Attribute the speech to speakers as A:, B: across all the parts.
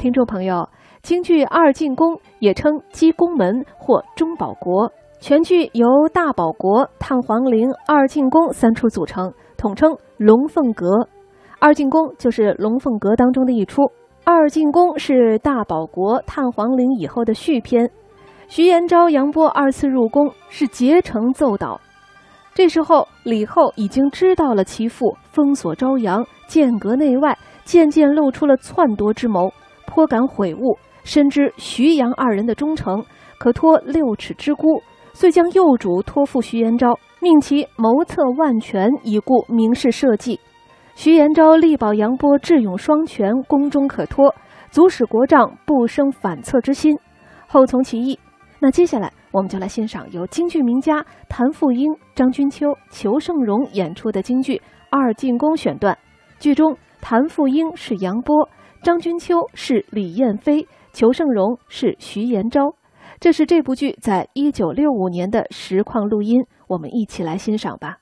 A: 听众朋友，京剧二进宫也称鸡公门或中保国，全剧由大保国、探黄陵、二进宫三出组成，统称龙凤阁。二进宫就是龙凤阁当中的一出。二进宫是大保国、探黄陵以后的续篇。徐延昭、杨波二次入宫是竭诚奏导。这时候，李后已经知道了其父封锁朝阳、剑阁内外，渐渐露出了篡夺之谋。颇感悔悟，深知徐杨二人的忠诚，可托六尺之孤，遂将幼主托付徐延昭，命其谋策万全，以顾明示社稷。徐延昭力保杨波智勇双全，功中可托，足使国丈不生反侧之心，后从其意。那接下来，我们就来欣赏由京剧名家谭富英、张君秋、裘盛戎演出的京剧《二进宫》选段。剧中，谭富英是杨波。张君秋是李燕飞，裘盛戎是徐延昭，这是这部剧在一九六五年的实况录音，我们一起来欣赏吧。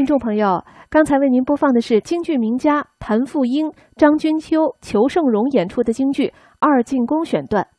A: 听众朋友，刚才为您播放的是京剧名家谭富英、张君秋、裘盛戎演出的京剧《二进宫》选段。